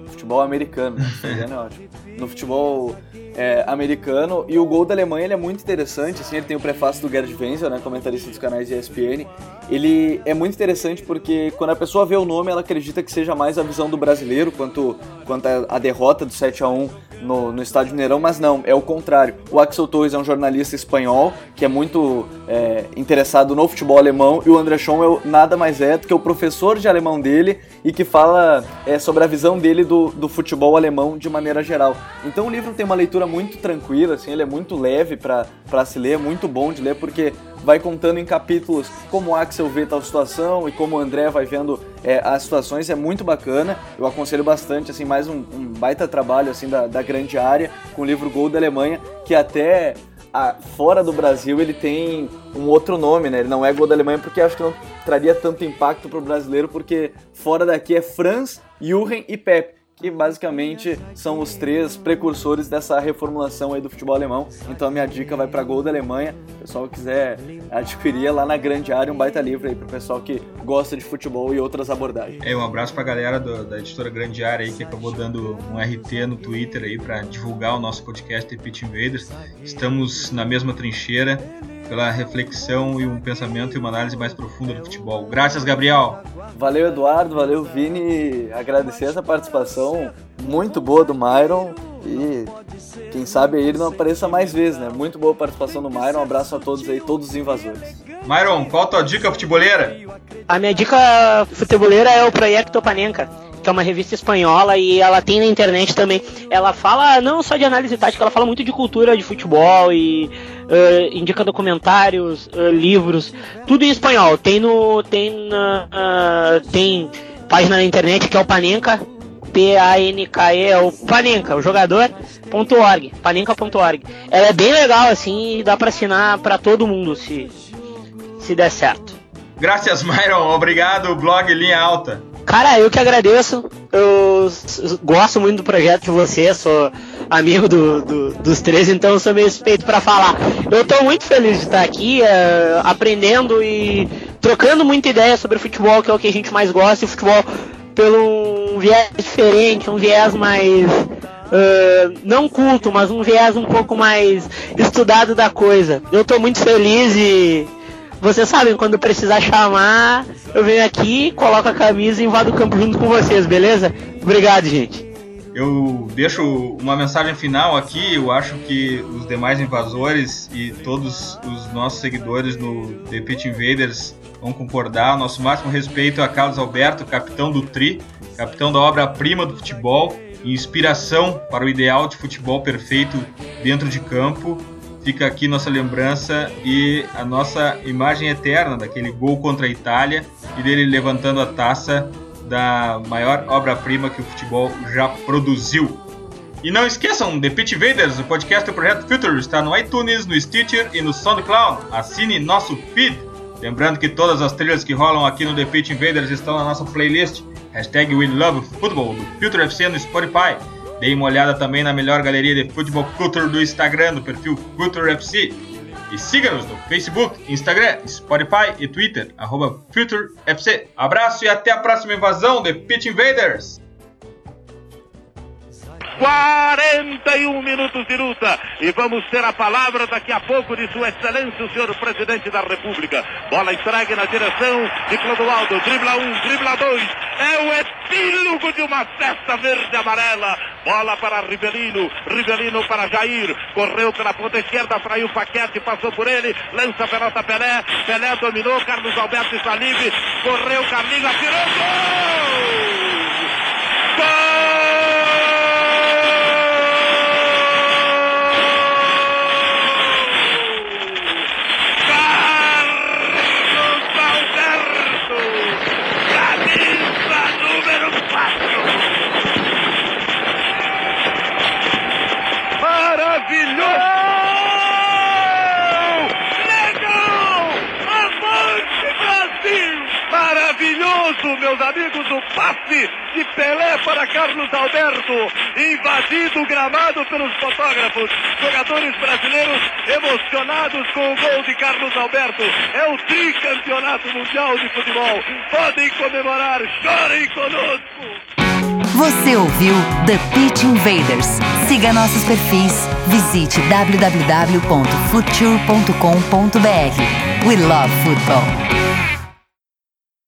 futebol americano, né? é ótimo. No futebol é, americano e o gol da Alemanha ele é muito interessante, assim, ele tem o prefácio do Gerd Wenzel, né, comentarista dos canais ESPN. Ele é muito interessante porque quando a pessoa vê o nome, ela acredita que seja mais a visão do brasileiro quanto, quanto a, derrota do 7 a 1 no, no Estádio Mineirão, mas não, é o contrário. O Axel Torres é um jornalista espanhol que é muito é, interessado no futebol alemão e o André Schoen é nada mais é do que o professor de alemão dele e que fala é, sobre a visão dele do, do futebol alemão de maneira geral. Então o livro tem uma leitura muito tranquila, assim, ele é muito leve para se ler, é muito bom de ler porque vai contando em capítulos como Axel vê tal situação e como o André vai vendo é, as situações, é muito bacana. Eu aconselho bastante, assim, mais um, um baita trabalho assim da, da, grande área com o livro Gol da Alemanha, que até a, fora do Brasil ele tem um outro nome, né? Ele não é Gol da Alemanha porque acho que não traria tanto impacto para o brasileiro, porque fora daqui é Franz, Jürgen e Pep que basicamente são os três precursores dessa reformulação aí do futebol alemão. Então a minha dica vai para Gol da Alemanha. O pessoal quiser adquirir lá na grande área um baita livro aí para o pessoal que gosta de futebol e outras abordagens. É, um abraço para a galera do, da editora Grande Área aí que acabou dando um RT no Twitter aí para divulgar o nosso podcast The Pitch Invaders. Estamos na mesma trincheira pela reflexão e um pensamento e uma análise mais profunda do futebol. Graças, Gabriel. Valeu, Eduardo. Valeu, Vini. Agradecer essa participação muito boa do Myron e quem sabe ele não apareça mais vezes, né? Muito boa participação do Myron. Um abraço a todos aí, todos os invasores. Myron, qual a tua dica futeboleira? A minha dica futeboleira é o Projeto Panenka que é uma revista espanhola e ela tem na internet também. Ela fala não só de análise tática, ela fala muito de cultura de futebol e uh, indica documentários, uh, livros, tudo em espanhol. Tem no tem uh, tem página na internet que é o Panenka P-A-N-K-E, é o Panenka, o jogador.org, panenka.org. Ela é bem legal assim e dá para assinar para todo mundo se se der certo. Graças, Myron. Obrigado, blog Linha Alta. Cara, eu que agradeço. Eu gosto muito do projeto de vocês, sou amigo do, do, dos três, então sou meio suspeito para falar. Eu tô muito feliz de estar aqui, uh, aprendendo e trocando muita ideia sobre futebol, que é o que a gente mais gosta, e futebol pelo um viés diferente, um viés mais uh, não culto, mas um viés um pouco mais estudado da coisa. Eu tô muito feliz e vocês sabem, quando precisar chamar, eu venho aqui, coloco a camisa e invado o campo junto com vocês, beleza? Obrigado, gente. Eu deixo uma mensagem final aqui. Eu acho que os demais invasores e todos os nossos seguidores no The Pit Invaders vão concordar. Nosso máximo respeito a Carlos Alberto, capitão do Tri, capitão da obra-prima do futebol inspiração para o ideal de futebol perfeito dentro de campo. Fica aqui nossa lembrança e a nossa imagem eterna daquele gol contra a Itália e dele levantando a taça da maior obra-prima que o futebol já produziu. E não esqueçam, The Pitch Invaders, o podcast do Projeto Future, está no iTunes, no Stitcher e no SoundCloud. Assine nosso feed. Lembrando que todas as trilhas que rolam aqui no The Pitch Invaders estão na nossa playlist hashtag We Love Football do Future FC no Spotify. Dê uma olhada também na melhor galeria de futebol culture do Instagram, do perfil Future FC. E siga-nos no Facebook, Instagram, Spotify e Twitter, arroba Future FC. Abraço e até a próxima invasão de Pitch Invaders! 41 minutos de luta. E vamos ter a palavra daqui a pouco de Sua Excelência, o senhor Presidente da República. Bola entregue na direção de Clodoaldo. Dribla um, dribla dois. É o epílogo de uma festa verde-amarela. Bola para Rivelino. Rivelino para Jair. Correu pela ponta esquerda, fraiu o Paquete, passou por ele. Lança a pelota Pelé. Pelé dominou. Carlos Alberto está livre. Correu, Carlinhos, atirou. Gol! Gol! Meus amigos, o passe de Pelé para Carlos Alberto, invadido o gramado pelos fotógrafos. Jogadores brasileiros emocionados com o gol de Carlos Alberto. É o tricampeonato mundial de futebol. Podem comemorar, chorem conosco. Você ouviu The Pitch Invaders. Siga nossos perfis. Visite www.future.com.br. We love football.